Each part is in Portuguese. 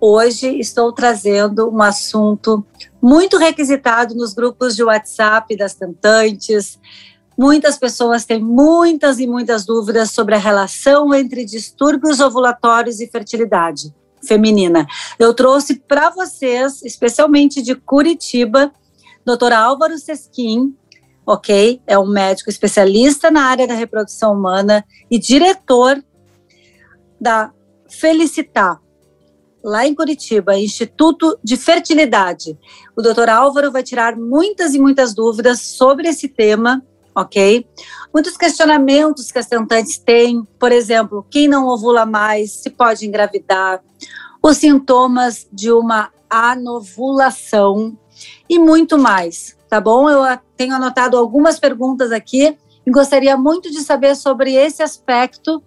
Hoje estou trazendo um assunto muito requisitado nos grupos de WhatsApp das tentantes. Muitas pessoas têm muitas e muitas dúvidas sobre a relação entre distúrbios ovulatórios e fertilidade feminina. Eu trouxe para vocês, especialmente de Curitiba, Dr. Álvaro Sesquim, ok? É um médico especialista na área da reprodução humana e diretor da Felicitar, lá em Curitiba, Instituto de Fertilidade. O doutor Álvaro vai tirar muitas e muitas dúvidas sobre esse tema, ok? Muitos questionamentos que as tentantes têm, por exemplo, quem não ovula mais, se pode engravidar, os sintomas de uma anovulação e muito mais, tá bom? Eu tenho anotado algumas perguntas aqui e gostaria muito de saber sobre esse aspecto,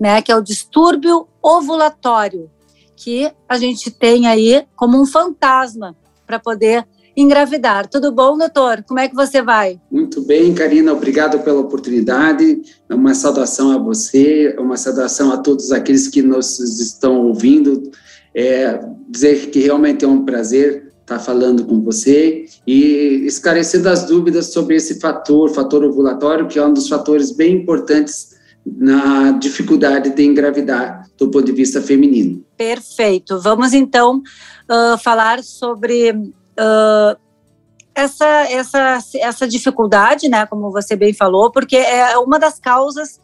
né, que é o distúrbio ovulatório que a gente tem aí como um fantasma para poder engravidar. Tudo bom, doutor? Como é que você vai? Muito bem, Karina, obrigado pela oportunidade. Uma saudação a você, uma saudação a todos aqueles que nos estão ouvindo. É, dizer que realmente é um prazer estar falando com você e esclarecendo as dúvidas sobre esse fator, fator ovulatório, que é um dos fatores bem importantes na dificuldade de engravidar do ponto de vista feminino. Perfeito. Vamos então uh, falar sobre uh, essa, essa, essa dificuldade, né, como você bem falou, porque é uma das causas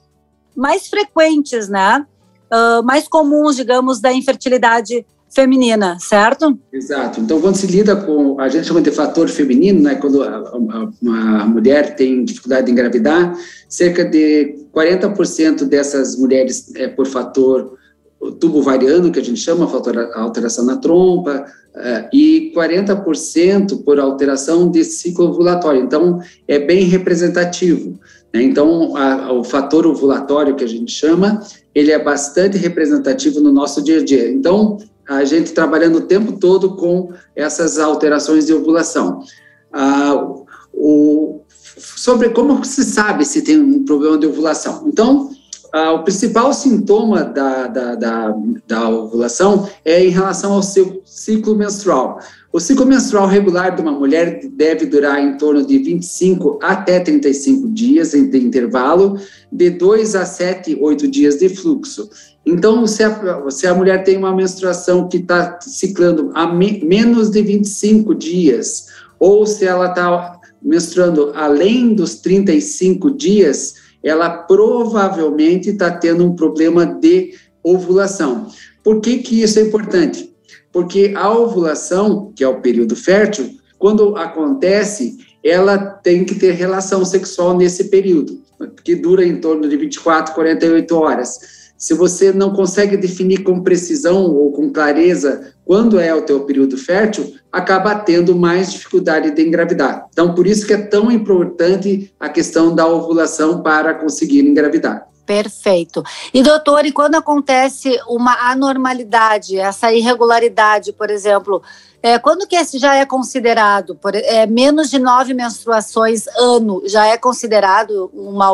mais frequentes, né, uh, mais comuns, digamos, da infertilidade feminina, certo? Exato. Então, quando se lida com, a gente chama de fator feminino, né, quando a, uma mulher tem dificuldade de engravidar, cerca de 40% dessas mulheres é por fator tubo variano, que a gente chama, alteração na trompa, uh, e 40% por alteração de ciclo ovulatório. Então, é bem representativo. Né? Então, a, o fator ovulatório, que a gente chama, ele é bastante representativo no nosso dia a dia. Então, a gente trabalhando o tempo todo com essas alterações de ovulação. Uh, o, sobre como se sabe se tem um problema de ovulação. Então, ah, o principal sintoma da, da, da, da, ovulação é em relação ao seu ciclo menstrual. O ciclo menstrual regular de uma mulher deve durar em torno de 25 até 35 dias de intervalo, de 2 a 7, 8 dias de fluxo. Então, se a, se a mulher tem uma menstruação que está ciclando a me, menos de 25 dias, ou se ela está menstruando além dos 35 dias, ela provavelmente está tendo um problema de ovulação. Por que, que isso é importante? Porque a ovulação, que é o período fértil, quando acontece, ela tem que ter relação sexual nesse período, que dura em torno de 24, 48 horas. Se você não consegue definir com precisão ou com clareza quando é o teu período fértil, acaba tendo mais dificuldade de engravidar. Então, por isso que é tão importante a questão da ovulação para conseguir engravidar. Perfeito. E doutor, e quando acontece uma anormalidade, essa irregularidade, por exemplo, é, quando que esse já é considerado? Por, é, menos de nove menstruações ano já é considerado uma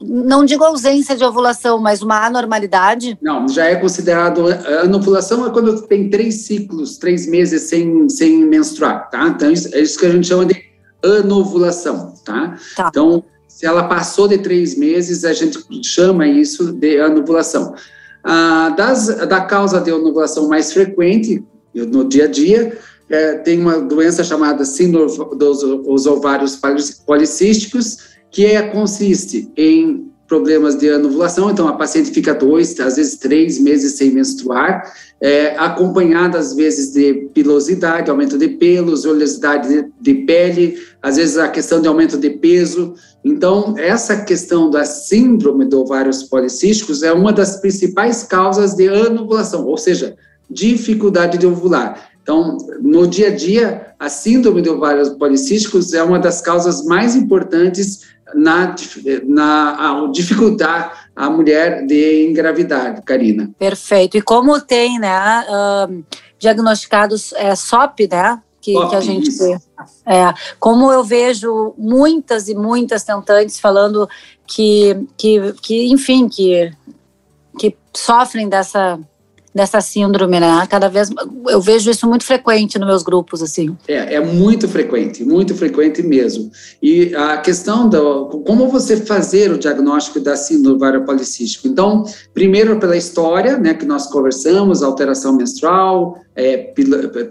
não digo ausência de ovulação, mas uma anormalidade? Não, já é considerado. Anovulação é quando tem três ciclos, três meses sem, sem menstruar, tá? Então, isso, é isso que a gente chama de anovulação, tá? tá? Então, se ela passou de três meses, a gente chama isso de anovulação. Ah, das, da causa de anovulação mais frequente no dia a dia, é, tem uma doença chamada síndrome dos ovários policísticos, que é, consiste em problemas de anovulação, então a paciente fica dois, às vezes três meses sem menstruar, é, acompanhada às vezes de pilosidade, aumento de pelos, oleosidade de, de, pele, às vezes a questão de aumento de peso. Então, essa questão da síndrome do ovários policísticos é uma das principais causas de anovulação, ou seja, dificuldade de ovular. Então, no dia a dia, a síndrome de ovários policísticos é uma das causas mais importantes na, na dificultar a mulher de engravidar, Karina. Perfeito. E como tem, né, uh, diagnosticados é, SOP, né, que, que a gente vê. É, como eu vejo muitas e muitas tentantes falando que, que, que enfim, que, que sofrem dessa dessa síndrome, né? Cada vez eu vejo isso muito frequente nos meus grupos, assim. É, é muito frequente, muito frequente mesmo. E a questão da como você fazer o diagnóstico da síndrome ovário policístico. Então, primeiro pela história, né, que nós conversamos, alteração menstrual, é,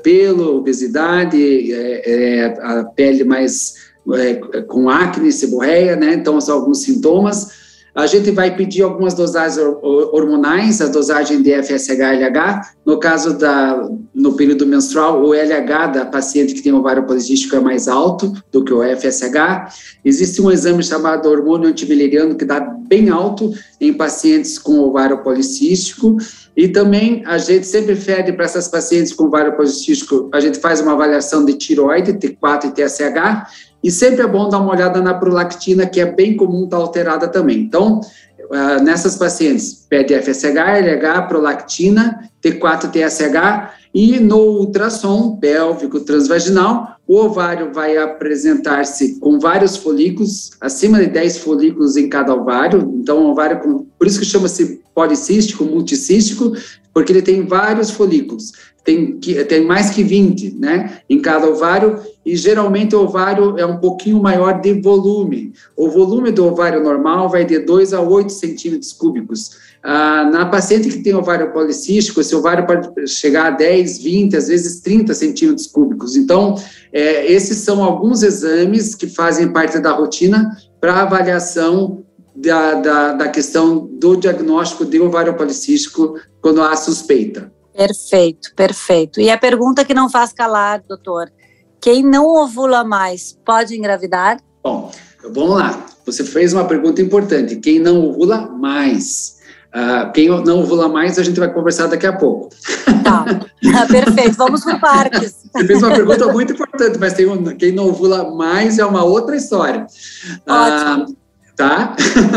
pelo, obesidade, é, é, a pele mais é, com acne, seborreia, né? Então, são alguns sintomas a gente vai pedir algumas dosagens hormonais, a dosagem de FSH-LH. No caso da, no período menstrual, o LH da paciente que tem ovário policístico é mais alto do que o FSH. Existe um exame chamado hormônio antibiliriano que dá bem alto em pacientes com ovário policístico. E também a gente sempre pede para essas pacientes com ovário policístico, a gente faz uma avaliação de tiroide, T4 e TSH, e sempre é bom dar uma olhada na prolactina, que é bem comum estar tá alterada também. Então, uh, nessas pacientes, pede FSH, LH, prolactina, T4, TSH, e no ultrassom pélvico transvaginal, o ovário vai apresentar-se com vários folículos, acima de 10 folículos em cada ovário. Então, o ovário, com, por isso que chama-se policístico, multicístico, porque ele tem vários folículos tem, que, tem mais que 20 né, em cada ovário, e geralmente o ovário é um pouquinho maior de volume. O volume do ovário normal vai de 2 a 8 centímetros cúbicos. Ah, na paciente que tem ovário policístico, esse ovário pode chegar a 10, 20, às vezes 30 centímetros cúbicos. Então, é, esses são alguns exames que fazem parte da rotina para avaliação da, da, da questão do diagnóstico de ovário policístico quando há suspeita. Perfeito, perfeito. E a pergunta que não faz calar, doutor: quem não ovula mais pode engravidar? Bom, vamos lá. Você fez uma pergunta importante. Quem não ovula mais? Uh, quem não ovula mais, a gente vai conversar daqui a pouco. Tá, perfeito. Vamos por partes. Você fez uma pergunta muito importante, mas tem um, quem não ovula mais é uma outra história. Ótimo. Uh, tá?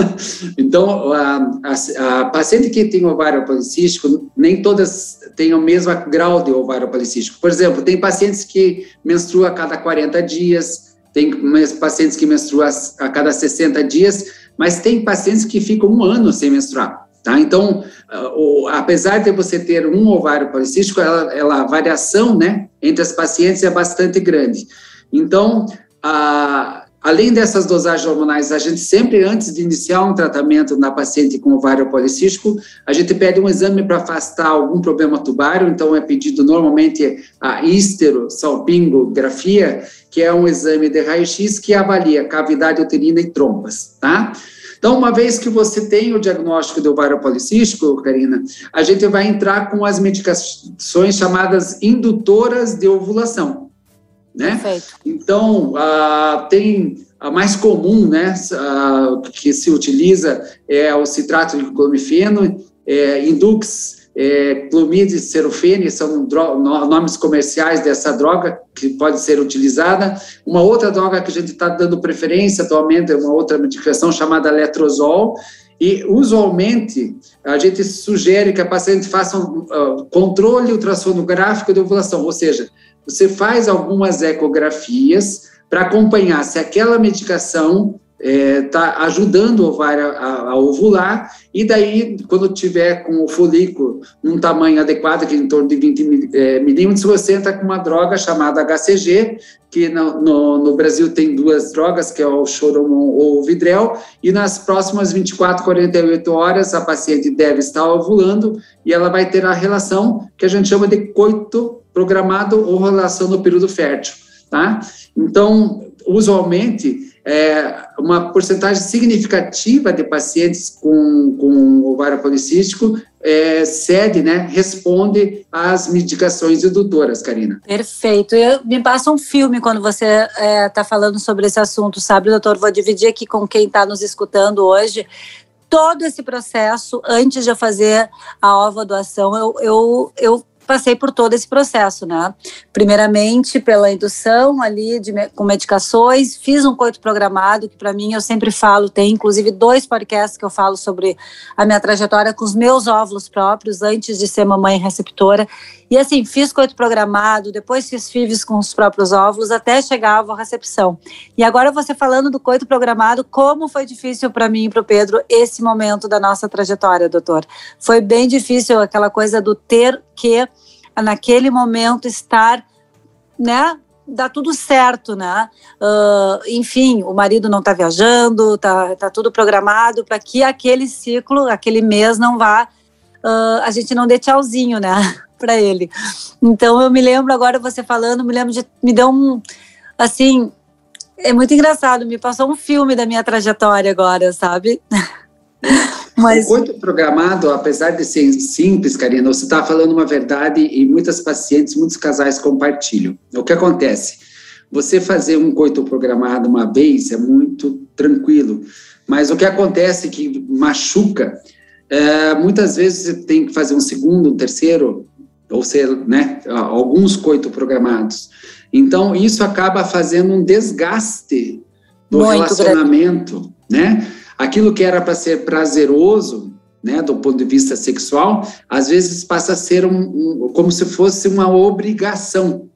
então, a, a, a, paciente que tem ovário policístico, nem todas têm o mesmo grau de ovário policístico. Por exemplo, tem pacientes que menstruam a cada 40 dias, tem pacientes que menstruam a cada 60 dias, mas tem pacientes que ficam um ano sem menstruar. Tá? Então, o, apesar de você ter um ovário policístico, ela, ela, a variação né, entre as pacientes é bastante grande. Então, a, Além dessas dosagens hormonais, a gente sempre, antes de iniciar um tratamento na paciente com ovário policístico, a gente pede um exame para afastar algum problema tubário, então é pedido normalmente a histerosalpingografia, que é um exame de raio-x que avalia cavidade uterina e trompas, tá? Então, uma vez que você tem o diagnóstico de ovário policístico, Karina, a gente vai entrar com as medicações chamadas indutoras de ovulação né? Perfeito. Então, ah, tem a mais comum, né, ah, que se utiliza é o citrato de clomifeno, é, Indux, é, clomide serofene, são nomes comerciais dessa droga que pode ser utilizada. Uma outra droga que a gente está dando preferência atualmente é uma outra medicação chamada letrozol, e, usualmente, a gente sugere que a paciente faça um uh, controle ultrassonográfico de ovulação, ou seja, você faz algumas ecografias para acompanhar se aquela medicação está é, ajudando o ovário a, a, ovular, e daí, quando tiver com o folículo num tamanho adequado, que é em torno de 20 é, milímetros, você entra com uma droga chamada HCG, que no, no, no, Brasil tem duas drogas, que é o Choromon ou o Vidrel, e nas próximas 24, 48 horas, a paciente deve estar ovulando, e ela vai ter a relação que a gente chama de coito programado ou relação no período fértil, tá? Então, usualmente, é, uma porcentagem significativa de pacientes com, com ovário policístico é, cede, né, responde às medicações indutoras, Karina. Perfeito. Eu, me passa um filme quando você está é, tá falando sobre esse assunto, sabe, doutor? Vou dividir aqui com quem está nos escutando hoje todo esse processo, antes de eu fazer a ova doação, eu, eu, eu passei por todo esse processo, né? Primeiramente pela indução ali de, com medicações, fiz um coito programado, que para mim eu sempre falo, tem inclusive dois podcasts que eu falo sobre a minha trajetória com os meus óvulos próprios, antes de ser mamãe receptora. E assim, fiz coito programado, depois fiz FIVs com os próprios óvulos, até chegar à recepção. E agora você falando do coito programado, como foi difícil para mim e para o Pedro esse momento da nossa trajetória, doutor? Foi bem difícil aquela coisa do ter que, naquele momento, estar, né, dá tudo certo, né? Uh, enfim, o marido não está viajando, tá, tá tudo programado para que aquele ciclo, aquele mês não vá, uh, a gente não dê tchauzinho, né? Para ele. Então eu me lembro agora você falando, me lembro de me deu um assim, é muito engraçado, me passou um filme da minha trajetória agora, sabe? Mas... O coito programado, apesar de ser simples, Karina, você está falando uma verdade e muitas pacientes, muitos casais compartilham. O que acontece? Você fazer um coito programado uma vez é muito tranquilo, mas o que acontece é que machuca, é, muitas vezes você tem que fazer um segundo, um terceiro, ou ser, né, alguns coito programados. Então, isso acaba fazendo um desgaste do Muito relacionamento, grande. né? Aquilo que era para ser prazeroso, né, do ponto de vista sexual, às vezes passa a ser um, um, como se fosse uma obrigação.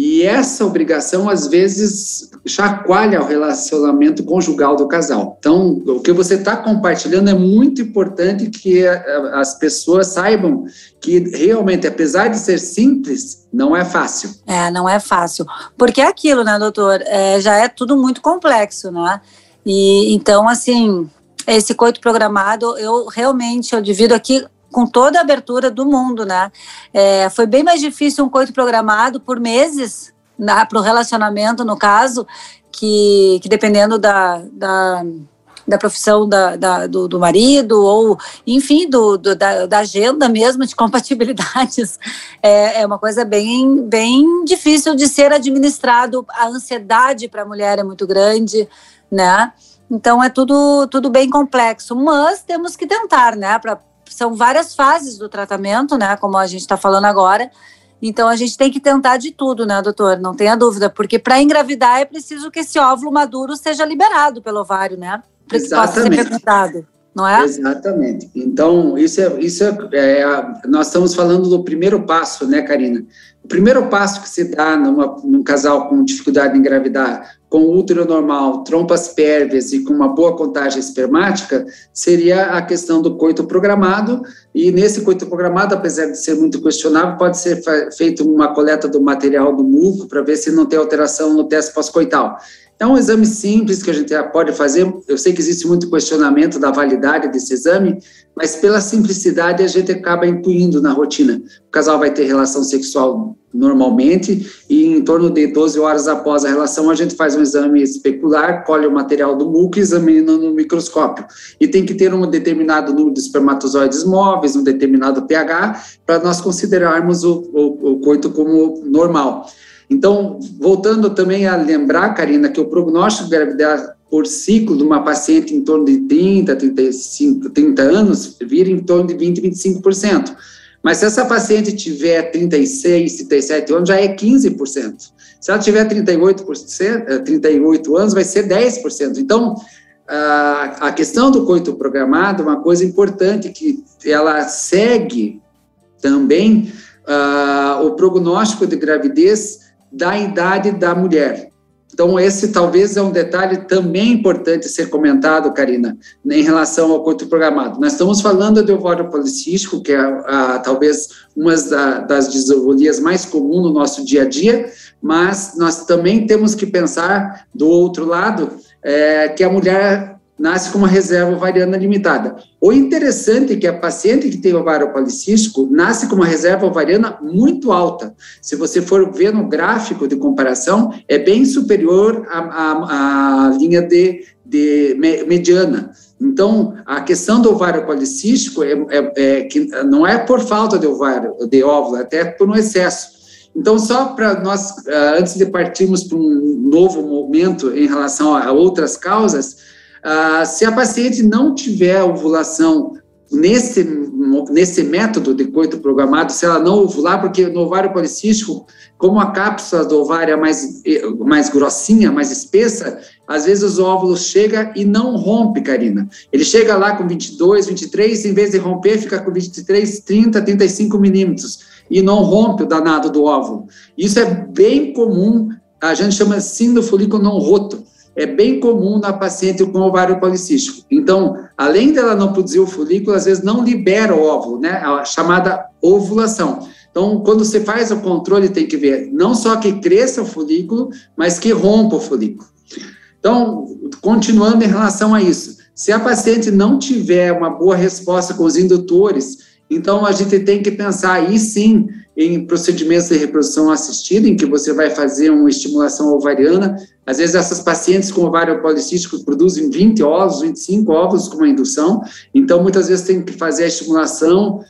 E essa obrigação, às vezes, chacoalha o relacionamento conjugal do casal. Então, o que você está compartilhando é muito importante que as pessoas saibam que realmente, apesar de ser simples, não é fácil. É, não é fácil. Porque é aquilo, né, doutor? É, já é tudo muito complexo, né? E então, assim, esse coito programado, eu realmente eu divido aqui com toda a abertura do mundo, né? É, foi bem mais difícil um coito programado por meses para o relacionamento, no caso, que, que dependendo da, da, da profissão da, da do, do, marido, ou, enfim, do, do da, da, agenda mesmo, de compatibilidades, é, é uma coisa bem, bem difícil de ser administrado. A ansiedade para a mulher é muito grande, né? Então é tudo, tudo bem complexo, mas temos que tentar, né, são várias fases do tratamento, né? Como a gente está falando agora. Então a gente tem que tentar de tudo, né, doutor? Não tenha dúvida, porque para engravidar é preciso que esse óvulo maduro seja liberado pelo ovário, né? Para que possa ser fecundado, não é? Exatamente. Então isso é isso é, é, nós estamos falando do primeiro passo, né, Karina? O primeiro passo que se dá numa, num casal com dificuldade em engravidar, com útero normal, trompas pérvias e com uma boa contagem espermática, seria a questão do coito programado. E nesse coito programado, apesar de ser muito questionável, pode ser feita uma coleta do material do muco para ver se não tem alteração no teste pós-coital. É um exame simples que a gente pode fazer. Eu sei que existe muito questionamento da validade desse exame, mas pela simplicidade a gente acaba incluindo na rotina. O casal vai ter relação sexual normalmente e em torno de 12 horas após a relação a gente faz um exame especular, colhe o material do muco e examina no microscópio. E tem que ter um determinado número de espermatozoides móveis, um determinado pH, para nós considerarmos o, o, o coito como normal. Então, voltando também a lembrar, Karina, que o prognóstico de gravidez por ciclo de uma paciente em torno de 30, 35, 30 anos vira em torno de 20, 25%. Mas se essa paciente tiver 36, 37 anos, já é 15%. Se ela tiver 38%, 38 eh, anos, vai ser 10%. Então, a questão do coito programado é uma coisa importante que ela segue também uh, o prognóstico de gravidez da idade da mulher. Então, esse talvez é um detalhe também importante ser comentado, Karina, em relação ao coito programado. Nós estamos falando de ovário policístico, que é a, talvez uma das disordonias mais comuns no nosso dia a dia, mas nós também temos que pensar do outro lado, é, que a mulher nasce com uma reserva ovariana limitada. O interessante é que a paciente que tem ovário policístico nasce com uma reserva ovariana muito alta. Se você for ver no gráfico de comparação, é bem superior à, à, à linha de, de mediana. Então, a questão do ovário policístico é, é, é, que não é por falta de ovário, de óvulo, é até por um excesso. Então, só para nós, ah, antes de partirmos para um novo momento em relação a outras causas, ah, se a paciente não tiver ovulação nesse nesse método de coito programado, se ela não ovular, porque no ovário policístico, como a cápsula do ovário é mais, mais grossinha, mais espessa, às vezes os óvulos chega e não rompe, Karina. Ele chega lá com 22, 23, em vez de romper, fica com 23, 30, 35 milímetros e não rompe o danado do óvulo. Isso é bem comum, a gente chama síndrome folículo não roto é bem comum na paciente com ovário policístico. Então, além dela não produzir o folículo, às vezes não libera o óvulo, né? A chamada ovulação. Então, quando você faz o controle, tem que ver não só que cresça o folículo, mas que rompa o folículo. Então, continuando em relação a isso, se a paciente não tiver uma boa resposta com os indutores, então a gente tem que pensar aí sim em procedimentos de reprodução assistida, em que você vai fazer uma estimulação ovariana. Às vezes, essas pacientes com ovário policístico produzem 20 ovos, 25 ovos com uma indução, então muitas vezes tem que fazer a estimulação,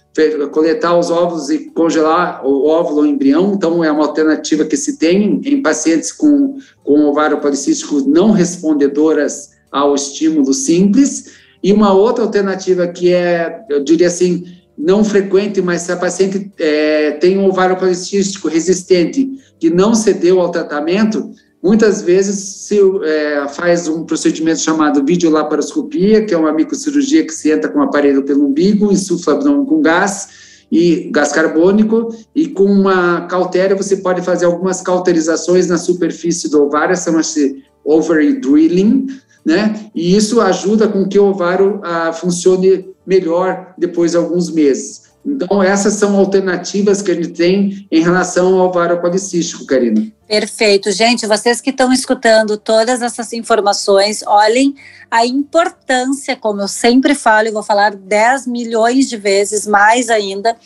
coletar os ovos e congelar o óvulo ou embrião, então é uma alternativa que se tem em pacientes com, com ovário policístico não respondedoras ao estímulo simples. E uma outra alternativa que é, eu diria assim, não frequente, mas se a paciente é, tem um ovário policístico resistente que não cedeu ao tratamento, muitas vezes se é, faz um procedimento chamado videolaparoscopia, que é uma microcirurgia que se entra com o aparelho pelo umbigo, insufla abdômen com gás, e gás carbônico, e com uma cautéria você pode fazer algumas cauterizações na superfície do ovário, chama-se ovary drilling, né? E isso ajuda com que o ovário ah, funcione melhor depois de alguns meses. Então, essas são alternativas que a gente tem em relação ao ovário policístico, Karina. Perfeito. Gente, vocês que estão escutando todas essas informações, olhem a importância, como eu sempre falo, e vou falar 10 milhões de vezes, mais ainda,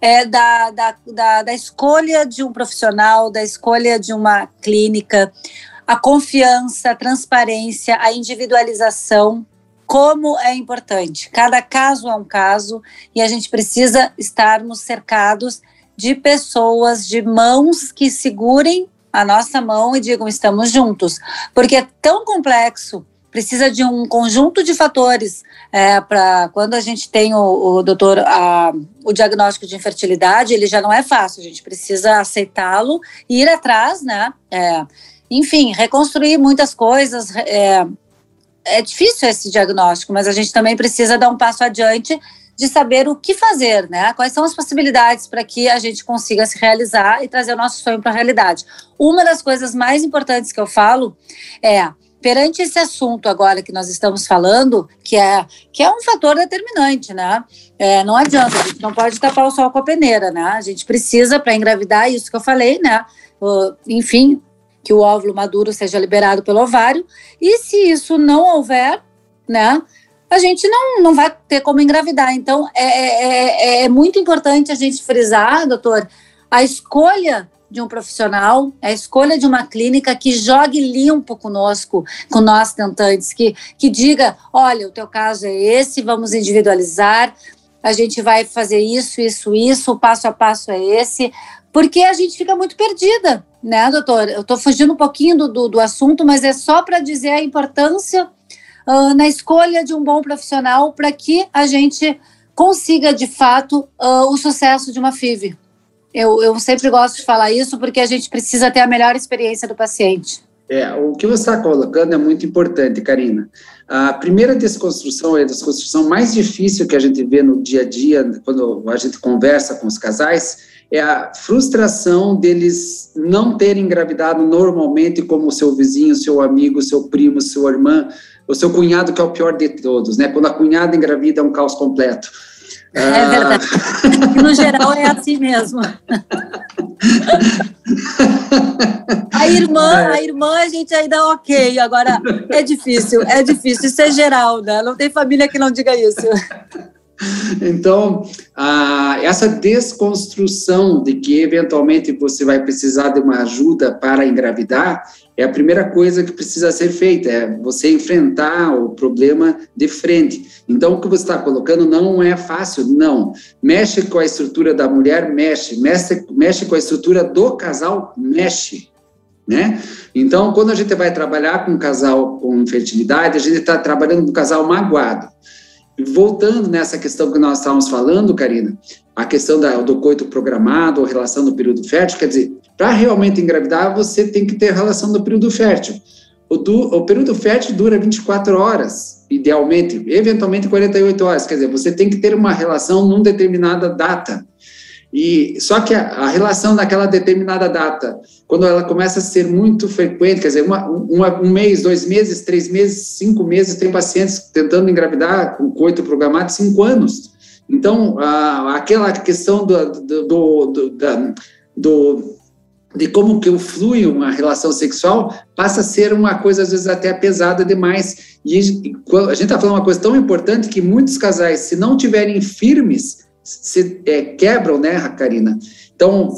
é, da, da, da, da escolha de um profissional, da escolha de uma clínica, a confiança, a transparência, a individualização como é importante. Cada caso é um caso e a gente precisa estarmos cercados de pessoas, de mãos que segurem a nossa mão e digam estamos juntos, porque é tão complexo. Precisa de um conjunto de fatores é, para quando a gente tem o, o doutor a, o diagnóstico de infertilidade, ele já não é fácil. A gente precisa aceitá-lo ir atrás, né? É, enfim, reconstruir muitas coisas, é, é difícil esse diagnóstico, mas a gente também precisa dar um passo adiante de saber o que fazer, né? Quais são as possibilidades para que a gente consiga se realizar e trazer o nosso sonho para a realidade. Uma das coisas mais importantes que eu falo é perante esse assunto agora que nós estamos falando, que é que é um fator determinante, né? É, não adianta, a gente não pode tapar o sol com a peneira, né? A gente precisa para engravidar isso que eu falei, né? Uh, enfim, que o óvulo maduro seja liberado pelo ovário. E se isso não houver, né, a gente não, não vai ter como engravidar. Então, é, é, é, é muito importante a gente frisar, doutor, a escolha de um profissional, a escolha de uma clínica que jogue limpo conosco, com nós tentantes, que, que diga, olha, o teu caso é esse, vamos individualizar, a gente vai fazer isso, isso, isso, o passo a passo é esse, porque a gente fica muito perdida, né, doutor? Eu estou fugindo um pouquinho do, do, do, assunto, mas é só para dizer a importância uh, na escolha de um bom profissional para que a gente consiga, de fato, uh, o sucesso de uma FIV. Eu, eu sempre gosto de falar isso porque a gente precisa ter a melhor experiência do paciente. É, o que você está colocando é muito importante, Karina. A primeira desconstrução é a desconstrução mais difícil que a gente vê no dia a dia, quando a gente conversa com os casais, é a frustração deles não terem engravidado normalmente como o seu vizinho, seu amigo, seu primo, sua irmã, o seu cunhado, que é o pior de todos, né? Quando a cunhada engravida é um caos completo. É ah... verdade. No geral é assim mesmo. A irmã, é. a irmã a gente ainda ok, agora é difícil, é difícil, isso é geral, né? Não tem família que não diga isso. Então, essa desconstrução de que eventualmente você vai precisar de uma ajuda para engravidar é a primeira coisa que precisa ser feita, é você enfrentar o problema de frente. Então, o que você está colocando não é fácil, não. Mexe com a estrutura da mulher, mexe. Mexe, mexe com a estrutura do casal, mexe. Né? Então, quando a gente vai trabalhar com um casal com infertilidade, a gente está trabalhando com um casal magoado. Voltando nessa questão que nós estávamos falando, Karina, a questão da, do coito programado, ou relação do período fértil, quer dizer, para realmente engravidar, você tem que ter relação do período fértil. O, o período fértil dura 24 horas, idealmente, eventualmente 48 horas, quer dizer, você tem que ter uma relação numa determinada data. E só que a, a, relação naquela determinada data, quando ela começa a ser muito frequente, quer dizer, uma, uma, um mês, dois meses, três meses, cinco meses, tem pacientes tentando engravidar com coito programado cinco anos. Então, a, aquela questão do, do, do, do, da, do de como que flui uma relação sexual passa a ser uma coisa às vezes até pesada demais. E a gente está falando uma coisa tão importante que muitos casais, se não tiverem firmes se é, quebram, né, Karina? Então,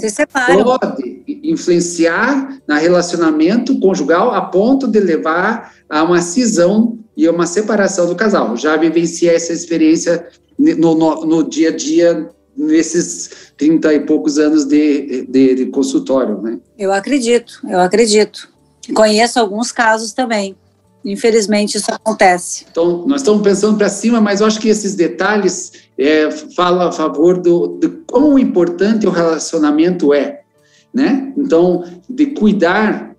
pode influenciar na relacionamento conjugal a ponto de levar a uma cisão e uma separação do casal. Já vivenciei essa experiência no, no, no dia a dia nesses 30 e poucos anos de, de, de, consultório, né? Eu acredito, eu acredito. Conheço alguns casos também. Infelizmente, isso acontece. Então, nós estamos pensando para cima, mas eu acho que esses detalhes é, falam a favor do, de quão importante o relacionamento é, né? Então, de cuidar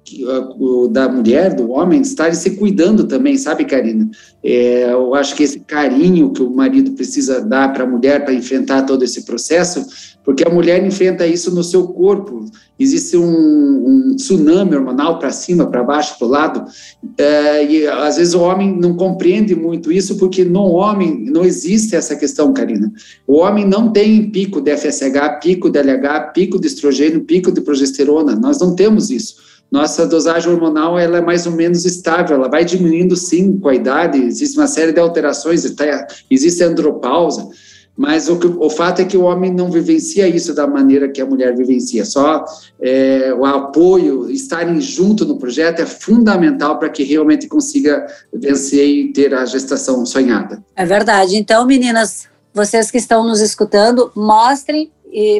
da mulher, do homem, estar se cuidando também, sabe, Karina? É, eu acho que esse carinho que o marido precisa dar para a mulher para enfrentar todo esse processo, porque a mulher enfrenta isso no seu corpo. Existe um, um tsunami hormonal para cima, para baixo, para o lado, é, e às vezes o homem não compreende muito isso, porque no homem não existe essa questão, Karina. O homem não tem pico de FSH, pico de LH, pico de estrogênio, pico de progesterona. Nós não temos isso nossa dosagem hormonal ela é mais ou menos estável, ela vai diminuindo sim com a idade, existe uma série de alterações, existe andropausa, mas o, o fato é que o homem não vivencia isso da maneira que a mulher vivencia, só é, o apoio, estarem junto no projeto é fundamental para que realmente consiga vencer e ter a gestação sonhada. É verdade, então meninas, vocês que estão nos escutando, mostrem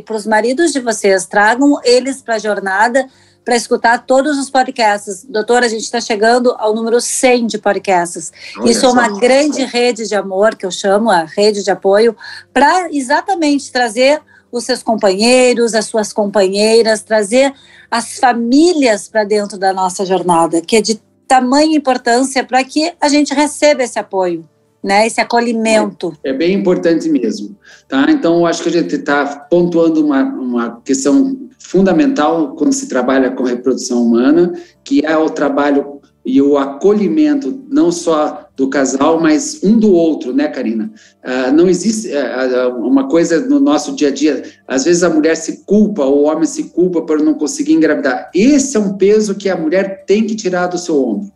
para os maridos de vocês, tragam eles para a jornada, para escutar todos os podcasts. Doutora, a gente está chegando ao número 100 de podcasts. Olha Isso é uma só. grande rede de amor, que eu chamo a rede de apoio, para exatamente trazer os seus companheiros, as suas companheiras, trazer as famílias para dentro da nossa jornada, que é de tamanha importância para que a gente receba esse apoio. Né, esse acolhimento. É, é bem importante mesmo. Tá? Então, eu acho que a gente está pontuando uma, uma questão fundamental quando se trabalha com reprodução humana, que é o trabalho e o acolhimento não só do casal, mas um do outro, né, Karina? Uh, não existe uh, uma coisa no nosso dia a dia. Às vezes a mulher se culpa, o homem se culpa por não conseguir engravidar. Esse é um peso que a mulher tem que tirar do seu ombro.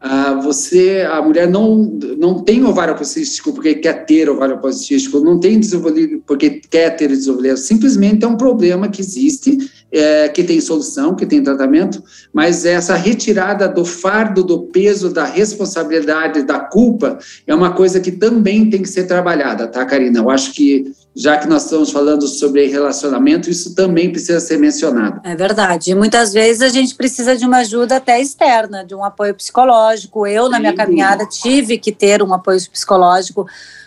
Ah, você, a mulher não, não tem ovário policístico porque quer ter ovário policístico, não tem desenvolvido porque quer ter desenvolvido, simplesmente é um problema que existe, é, que tem solução, que tem tratamento, mas essa retirada do fardo, do peso, da responsabilidade, da culpa, é uma coisa que também tem que ser trabalhada, tá, Karina? Eu acho que já que nós estamos falando sobre relacionamento, isso também precisa ser mencionado. É verdade. E muitas vezes a gente precisa de uma ajuda até externa, de um apoio psicológico. Eu, na minha caminhada, tive que ter um apoio psicológico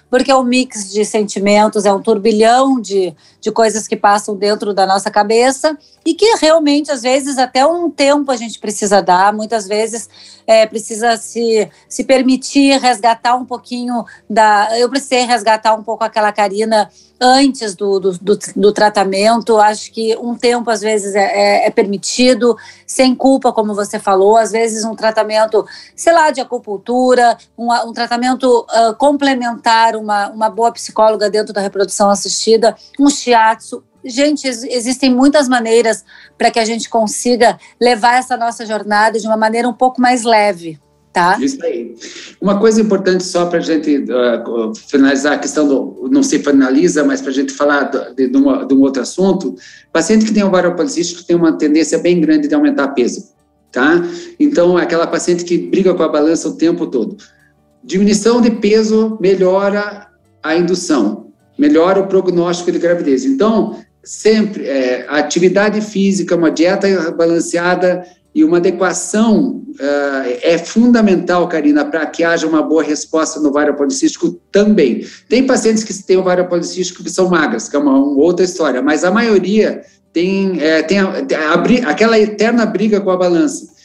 porque é um mix de sentimentos, é um turbilhão de, de coisas que passam dentro da nossa cabeça e que realmente, às vezes, até um tempo a gente precisa dar, muitas vezes é, precisa se, se permitir resgatar um pouquinho da. Eu precisei resgatar um pouco aquela Karina antes do, do, do, do, tratamento. Acho que um tempo, às vezes, é, é, é, permitido, sem culpa, como você falou. Às vezes, um tratamento, sei lá, de acupuntura, um, um tratamento uh, complementar, uma, uma boa psicóloga dentro da reprodução assistida, um shiatsu. Gente, existem muitas maneiras para que a gente consiga levar essa nossa jornada de uma maneira um pouco mais leve. Tá. Isso aí. Uma coisa importante só para a gente uh, finalizar a questão do não se finaliza, mas para a gente falar de, de, uma, de, um outro assunto, paciente que tem ovário policístico tem uma tendência bem grande de aumentar peso, tá? Então, aquela paciente que briga com a balança o tempo todo. Diminuição de peso melhora a indução, melhora o prognóstico de gravidez. Então, sempre é, atividade física, uma dieta balanceada e uma adequação uh, é fundamental, Karina, para que haja uma boa resposta no ovário policístico também. Tem pacientes que têm ovário policístico que são magras, que é uma, uma outra história, mas a maioria tem, é, tem, a, a, aquela eterna briga com a balança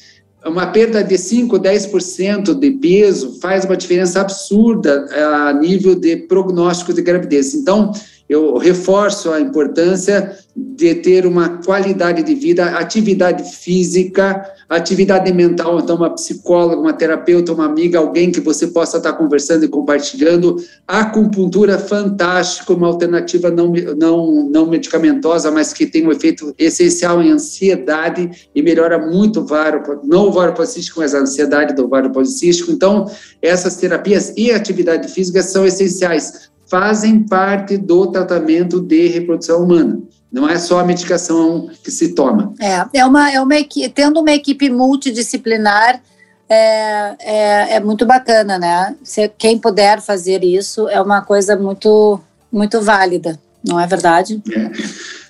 uma perda de 5, 10% de peso faz uma diferença absurda a nível de prognóstico de gravidez. Então, eu reforço a importância de ter uma qualidade de vida, atividade física, atividade mental, então uma psicóloga, uma terapeuta, uma amiga, alguém que você possa estar conversando e compartilhando. A acupuntura, fantástico, uma alternativa não, não, não medicamentosa, mas que tem um efeito essencial em ansiedade e melhora muito o vário, não o vário policístico, mas a ansiedade do vário policístico. Então, essas terapias e atividade física são essenciais fazem parte do tratamento de reprodução humana. Não é só a medicação que se toma. É, é uma, é uma tendo uma equipe multidisciplinar é, é, é muito bacana, né? Se, quem puder fazer isso é uma coisa muito, muito válida, não é verdade? É.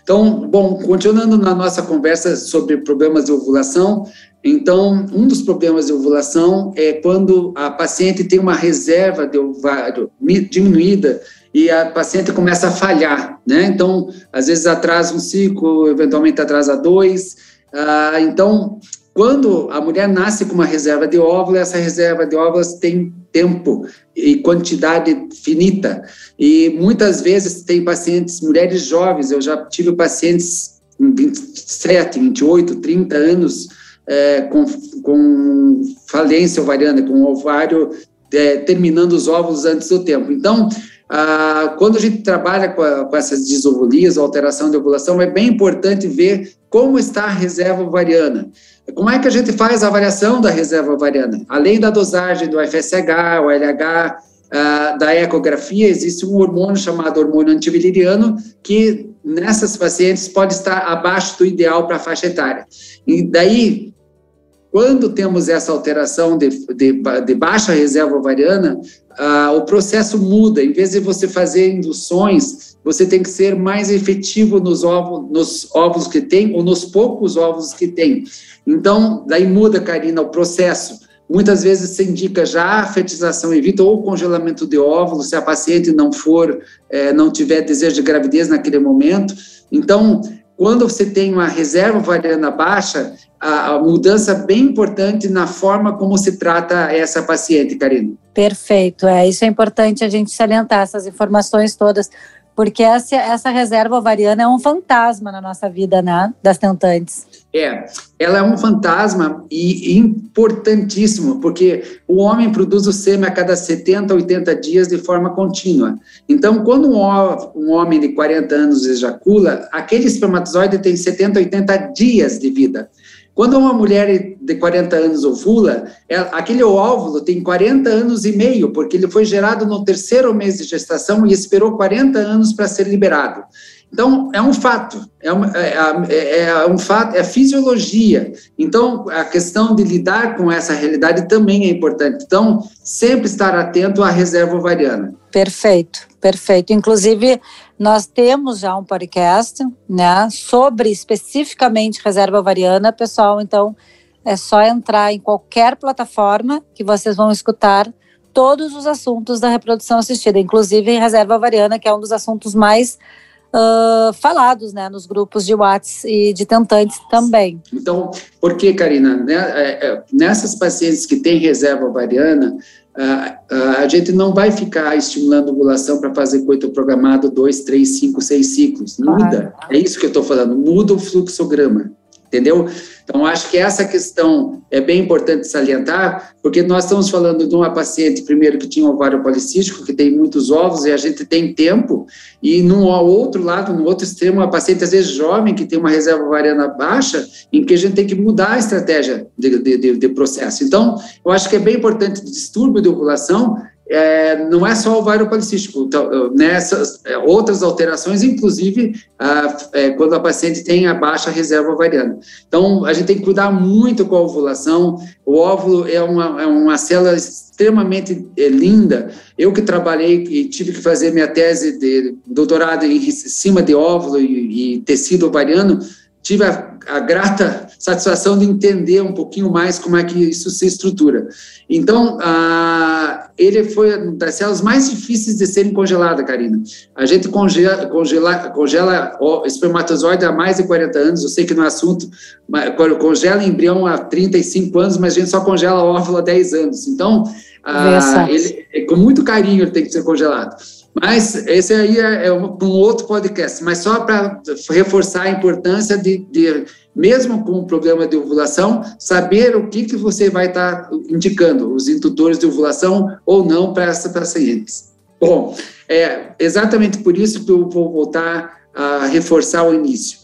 Então, bom, continuando na nossa conversa sobre problemas de ovulação, então, um dos problemas de ovulação é quando a paciente tem uma reserva de ovário diminuída e a paciente começa a falhar, né? Então, às vezes atrasa um ciclo, eventualmente atrasa dois. Ah, então, quando a mulher nasce com uma reserva de óvulo, essa reserva de óvulos tem tempo e quantidade finita. E muitas vezes tem pacientes, mulheres jovens, eu já tive pacientes com 27, 28, 30 anos, é, com, com falência ovariana, com o ovário é, terminando os óvulos antes do tempo. Então, ah, quando a gente trabalha com, a, com essas disovulias, alteração de ovulação, é bem importante ver como está a reserva ovariana. Como é que a gente faz a avaliação da reserva ovariana? Além da dosagem do FSH, o LH, ah, da ecografia, existe um hormônio chamado hormônio antiviliriano que nessas pacientes pode estar abaixo do ideal para a faixa etária. E daí, quando temos essa alteração de, de, de baixa reserva ovariana, ah, o processo muda. Em vez de você fazer induções, você tem que ser mais efetivo nos ovos, nos ovos que tem ou nos poucos ovos que tem. Então, daí muda, Karina, o processo. Muitas vezes se indica já a fetização in vitro ou congelamento de óvulos, se a paciente não for, é, não tiver desejo de gravidez naquele momento. Então, quando você tem uma reserva ovariana baixa, a, mudança bem importante na forma como se trata essa paciente, Karina. Perfeito, é isso é importante a gente salientar essas informações todas, porque essa, essa reserva ovariana é um fantasma na nossa vida, né, das tentantes. É, ela é um fantasma e importantíssimo, porque o homem produz o sêmen a cada 70, 80 dias de forma contínua. Então, quando um, um homem de 40 anos ejacula, aquele espermatozoide tem 70, 80 dias de vida. Quando uma mulher de 40 anos ovula, ela, é, aquele óvulo tem 40 anos e meio, porque ele foi gerado no terceiro mês de gestação e esperou 40 anos para ser liberado. Então, é um fato, é, uma, é, é, é, um fato, é fisiologia. Então, a questão de lidar com essa realidade também é importante. Então, sempre estar atento à reserva ovariana. Perfeito, perfeito. Inclusive, nós temos já um podcast, né, sobre especificamente reserva ovariana, pessoal. Então, é só entrar em qualquer plataforma que vocês vão escutar todos os assuntos da reprodução assistida, inclusive em reserva ovariana, que é um dos assuntos mais uh, falados né, nos grupos de WhatsApp e de tentantes também. Então, por que, Karina? Né, é, é, nessas pacientes que têm reserva ovariana, a gente não vai ficar estimulando ovulação para fazer coito programado dois, três, cinco, seis ciclos. Muda. É isso que eu estou falando. Muda o fluxograma entendeu? Então, acho que essa questão é bem importante salientar, porque nós estamos falando de uma paciente, primeiro, que tinha ovário policístico, que tem muitos ovos, e a gente tem tempo, e no outro lado, no outro extremo, uma paciente, às vezes, jovem, que tem uma reserva ovariana baixa, em que a gente tem que mudar a estratégia de, de, de processo. Então, eu acho que é bem importante o distúrbio de ovulação, é, não é só o ovário policístico, então, nessas é, outras alterações, inclusive a, é, quando a paciente tem a baixa reserva ovariana. Então, a gente tem que cuidar muito com a ovulação. O óvulo é uma, é uma célula extremamente é, linda. Eu que trabalhei e tive que fazer minha tese de doutorado em cima de óvulo e, e tecido ovariano, tive a, a grata satisfação de entender um pouquinho mais como é que isso se estrutura. Então, ah, ele foi das células mais difíceis de serem congeladas, Karina. A gente congela, congela, congela espermatozoide há mais de 40 anos, eu sei que no é assunto, congela embrião há 35 anos, mas a gente só congela óvulo há 10 anos. Então, ah, ele, é, com muito carinho ele tem que ser congelado. Mas esse aí é, é um, um, outro podcast, mas só para reforçar a importância de, de, mesmo com o problema de ovulação, saber o que, que você vai estar tá indicando, os indutores de ovulação ou não para essas pacientes. Bom, é exatamente por isso que eu vou voltar a reforçar o início.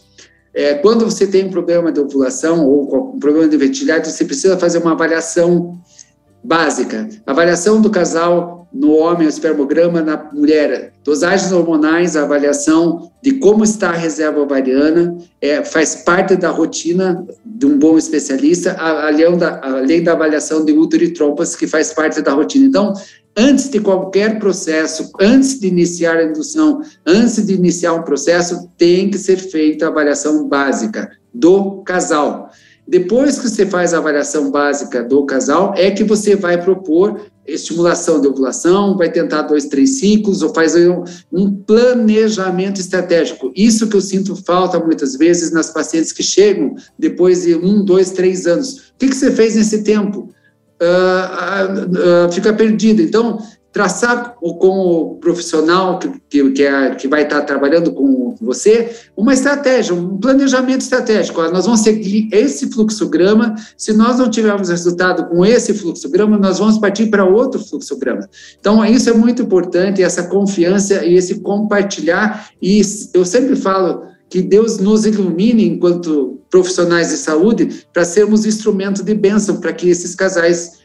É, quando você tem um problema de ovulação ou um problema de fertilidade, você precisa fazer uma avaliação básica. Avaliação do casal no homem, o espermograma, na mulher. Dosagens hormonais, avaliação de como está a reserva ovariana, é, faz parte da rotina de um bom especialista, além da, além da avaliação de útero e trompas, que faz parte da rotina. Então, antes de qualquer processo, antes de iniciar a indução, antes de iniciar um processo, tem que ser feita a avaliação básica do casal. Depois que você faz a avaliação básica do casal, é que você vai propor estimulação de ovulação, vai tentar dois, três ciclos, ou faz um, um, planejamento estratégico. Isso que eu sinto falta muitas vezes nas pacientes que chegam depois de um, dois, três anos. O que, que você fez nesse tempo? Uh, uh, uh, fica perdido. Então, traçar com o profissional que, que, é, que vai estar trabalhando com você uma estratégia, um planejamento estratégico. Nós vamos seguir esse fluxograma. Se nós não tivermos resultado com esse fluxograma, nós vamos partir para outro fluxograma. Então, isso é muito importante, essa confiança e esse compartilhar. E eu sempre falo que Deus nos ilumine enquanto profissionais de saúde para sermos instrumento de bênção para que esses casais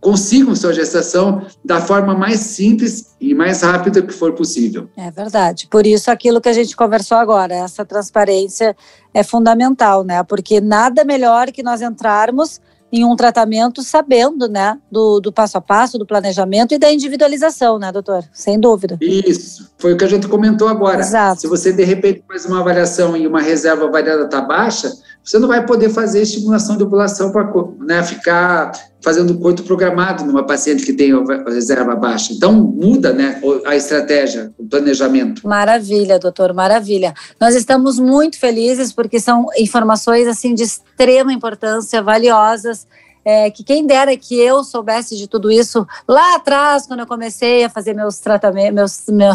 consigam sua gestação da forma mais simples e mais rápida que for possível. É verdade. Por isso, aquilo que a gente conversou agora, essa transparência é fundamental, né? Porque nada melhor que nós entrarmos em um tratamento sabendo, né, do, do, passo a passo, do planejamento e da individualização, né, doutor? Sem dúvida. Isso, foi o que a gente comentou agora. Exato. Se você, de repente, faz uma avaliação e uma reserva variada está baixa, você não vai poder fazer estimulação de ovulação para né, ficar fazendo coito programado numa paciente que tem reserva baixa. Então, muda né, a estratégia, o planejamento. Maravilha, doutor, maravilha. Nós estamos muito felizes porque são informações assim de extrema importância, valiosas. É, que quem dera que eu soubesse de tudo isso lá atrás, quando eu comecei a fazer meus tratamentos, meus, meu,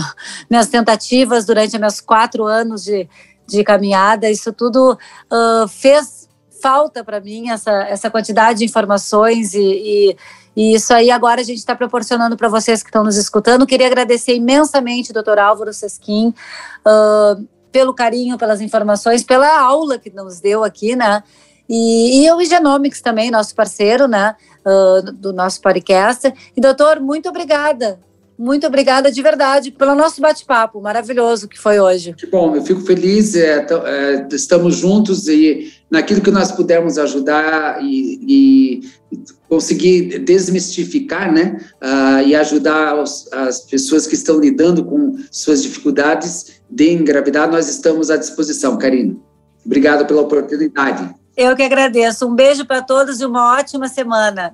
minhas tentativas durante meus quatro anos de, de caminhada, isso tudo uh, fez falta para mim, essa, essa quantidade de informações e, e, e isso aí agora a gente está proporcionando para vocês que estão nos escutando. Queria agradecer imensamente, doutor Álvaro Sesquim, uh, pelo carinho, pelas informações, pela aula que nos deu aqui, né? E, e o Genomics também, nosso parceiro, né? Uh, do nosso podcast. E, doutor, muito obrigada muito obrigada de verdade pelo nosso bate-papo maravilhoso que foi hoje. Que bom, eu fico feliz, é, é, estamos juntos e naquilo que nós pudermos ajudar e, e conseguir desmistificar, né, uh, e ajudar os, as pessoas que estão lidando com suas dificuldades de engravidar, nós estamos à disposição, Karina. Obrigado pela oportunidade. Eu que agradeço. Um beijo para todos e uma ótima semana.